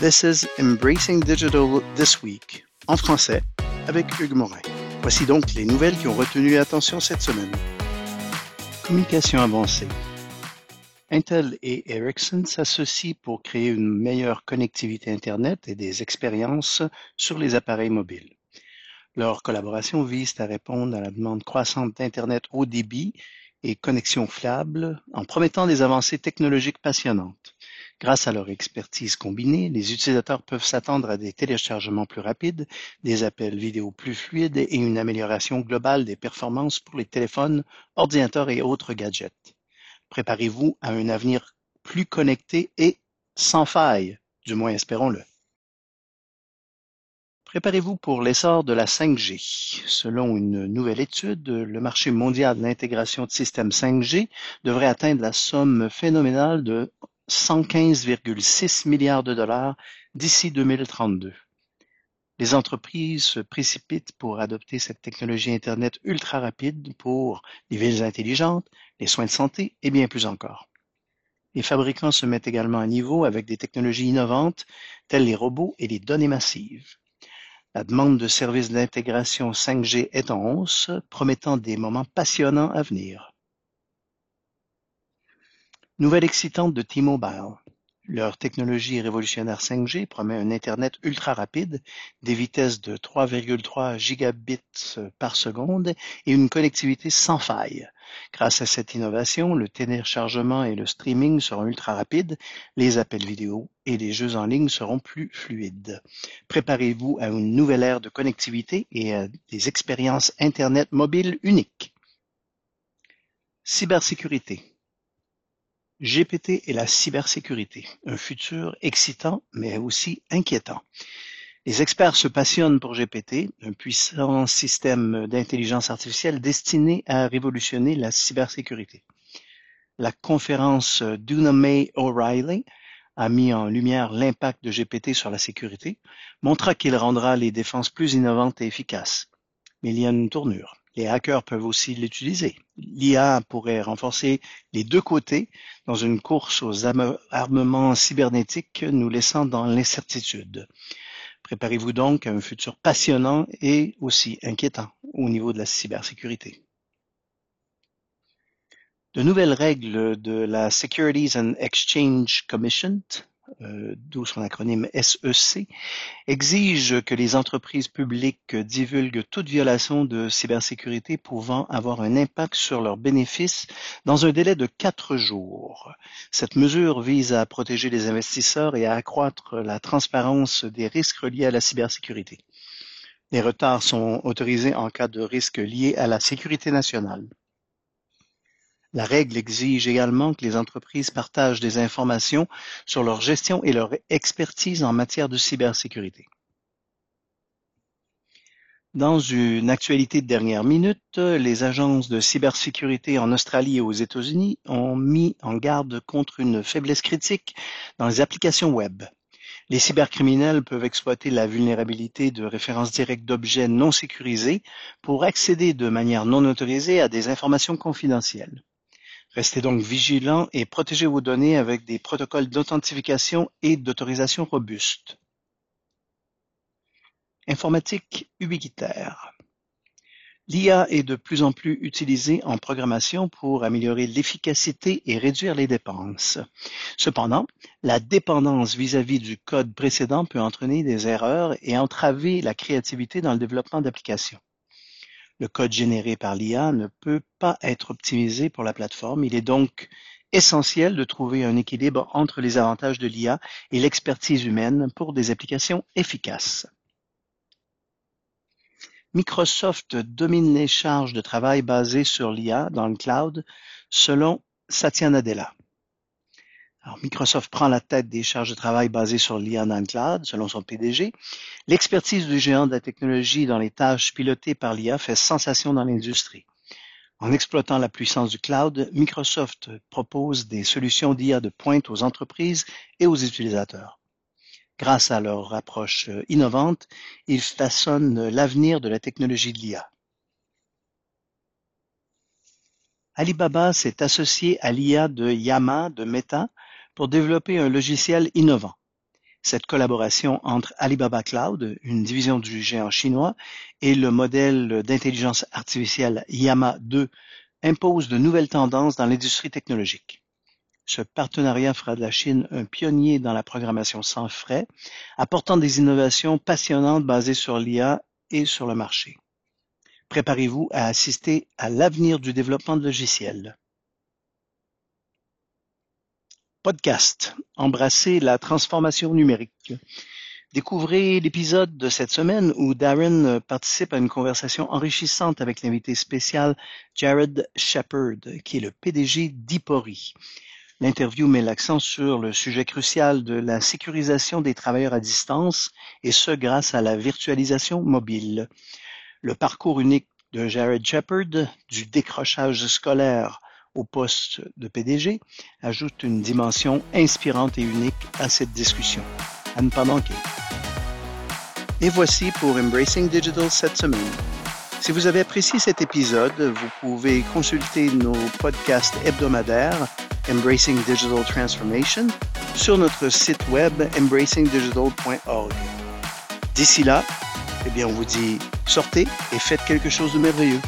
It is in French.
This is Embracing Digital This Week, en français, avec Hugues Morin. Voici donc les nouvelles qui ont retenu l'attention cette semaine. Communication avancée. Intel et Ericsson s'associent pour créer une meilleure connectivité Internet et des expériences sur les appareils mobiles. Leur collaboration vise à répondre à la demande croissante d'Internet haut débit et connexion fiable en promettant des avancées technologiques passionnantes. Grâce à leur expertise combinée, les utilisateurs peuvent s'attendre à des téléchargements plus rapides, des appels vidéo plus fluides et une amélioration globale des performances pour les téléphones, ordinateurs et autres gadgets. Préparez-vous à un avenir plus connecté et sans faille, du moins espérons-le. Préparez-vous pour l'essor de la 5G. Selon une nouvelle étude, le marché mondial de l'intégration de systèmes 5G devrait atteindre la somme phénoménale de 115,6 milliards de dollars d'ici 2032. Les entreprises se précipitent pour adopter cette technologie Internet ultra rapide pour les villes intelligentes, les soins de santé et bien plus encore. Les fabricants se mettent également à niveau avec des technologies innovantes telles les robots et les données massives. La demande de services d'intégration 5G est en hausse, promettant des moments passionnants à venir. Nouvelle excitante de T-Mobile. Leur technologie révolutionnaire 5G promet un Internet ultra rapide, des vitesses de 3,3 gigabits par seconde et une connectivité sans faille. Grâce à cette innovation, le téléchargement et le streaming seront ultra rapides, les appels vidéo et les jeux en ligne seront plus fluides. Préparez-vous à une nouvelle ère de connectivité et à des expériences Internet mobiles uniques. Cybersécurité. GPT et la cybersécurité, un futur excitant mais aussi inquiétant. Les experts se passionnent pour GPT, un puissant système d'intelligence artificielle destiné à révolutionner la cybersécurité. La conférence d'Una May O'Reilly a mis en lumière l'impact de GPT sur la sécurité, montra qu'il rendra les défenses plus innovantes et efficaces. Mais il y a une tournure. Les hackers peuvent aussi l'utiliser. L'IA pourrait renforcer les deux côtés dans une course aux armements cybernétiques nous laissant dans l'incertitude. Préparez-vous donc à un futur passionnant et aussi inquiétant au niveau de la cybersécurité. De nouvelles règles de la Securities and Exchange Commission, euh, d'où son acronyme SEC, exigent que les entreprises publiques divulguent toute violation de cybersécurité pouvant avoir un impact sur leurs bénéfices dans un délai de quatre jours. Cette mesure vise à protéger les investisseurs et à accroître la transparence des risques liés à la cybersécurité. Les retards sont autorisés en cas de risques liés à la sécurité nationale. La règle exige également que les entreprises partagent des informations sur leur gestion et leur expertise en matière de cybersécurité. Dans une actualité de dernière minute, les agences de cybersécurité en Australie et aux États-Unis ont mis en garde contre une faiblesse critique dans les applications web. Les cybercriminels peuvent exploiter la vulnérabilité de références directes d'objets non sécurisés pour accéder de manière non autorisée à des informations confidentielles. Restez donc vigilants et protégez vos données avec des protocoles d'authentification et d'autorisation robustes. Informatique ubiquitaire. L'IA est de plus en plus utilisée en programmation pour améliorer l'efficacité et réduire les dépenses. Cependant, la dépendance vis-à-vis -vis du code précédent peut entraîner des erreurs et entraver la créativité dans le développement d'applications. Le code généré par l'IA ne peut pas être optimisé pour la plateforme, il est donc essentiel de trouver un équilibre entre les avantages de l'IA et l'expertise humaine pour des applications efficaces. Microsoft domine les charges de travail basées sur l'IA dans le cloud selon Satya Nadella. Microsoft prend la tête des charges de travail basées sur l'IA dans le cloud, selon son PDG. L'expertise du géant de la technologie dans les tâches pilotées par l'IA fait sensation dans l'industrie. En exploitant la puissance du cloud, Microsoft propose des solutions d'IA de pointe aux entreprises et aux utilisateurs. Grâce à leur approche innovante, ils façonnent l'avenir de la technologie de l'IA. Alibaba s'est associé à l'IA de Yama de Meta pour développer un logiciel innovant. Cette collaboration entre Alibaba Cloud, une division du géant chinois, et le modèle d'intelligence artificielle Yama 2 impose de nouvelles tendances dans l'industrie technologique. Ce partenariat fera de la Chine un pionnier dans la programmation sans frais, apportant des innovations passionnantes basées sur l'IA et sur le marché. Préparez-vous à assister à l'avenir du développement de logiciels. Podcast. Embrasser la transformation numérique. Découvrez l'épisode de cette semaine où Darren participe à une conversation enrichissante avec l'invité spécial Jared Shepard, qui est le PDG d'Ipori. L'interview met l'accent sur le sujet crucial de la sécurisation des travailleurs à distance, et ce grâce à la virtualisation mobile. Le parcours unique de Jared Shepard, du décrochage scolaire au poste de PDG, ajoute une dimension inspirante et unique à cette discussion. À ne pas manquer. Et voici pour Embracing Digital cette semaine. Si vous avez apprécié cet épisode, vous pouvez consulter nos podcasts hebdomadaires Embracing Digital Transformation sur notre site web embracingdigital.org. D'ici là, eh bien, on vous dit sortez et faites quelque chose de merveilleux.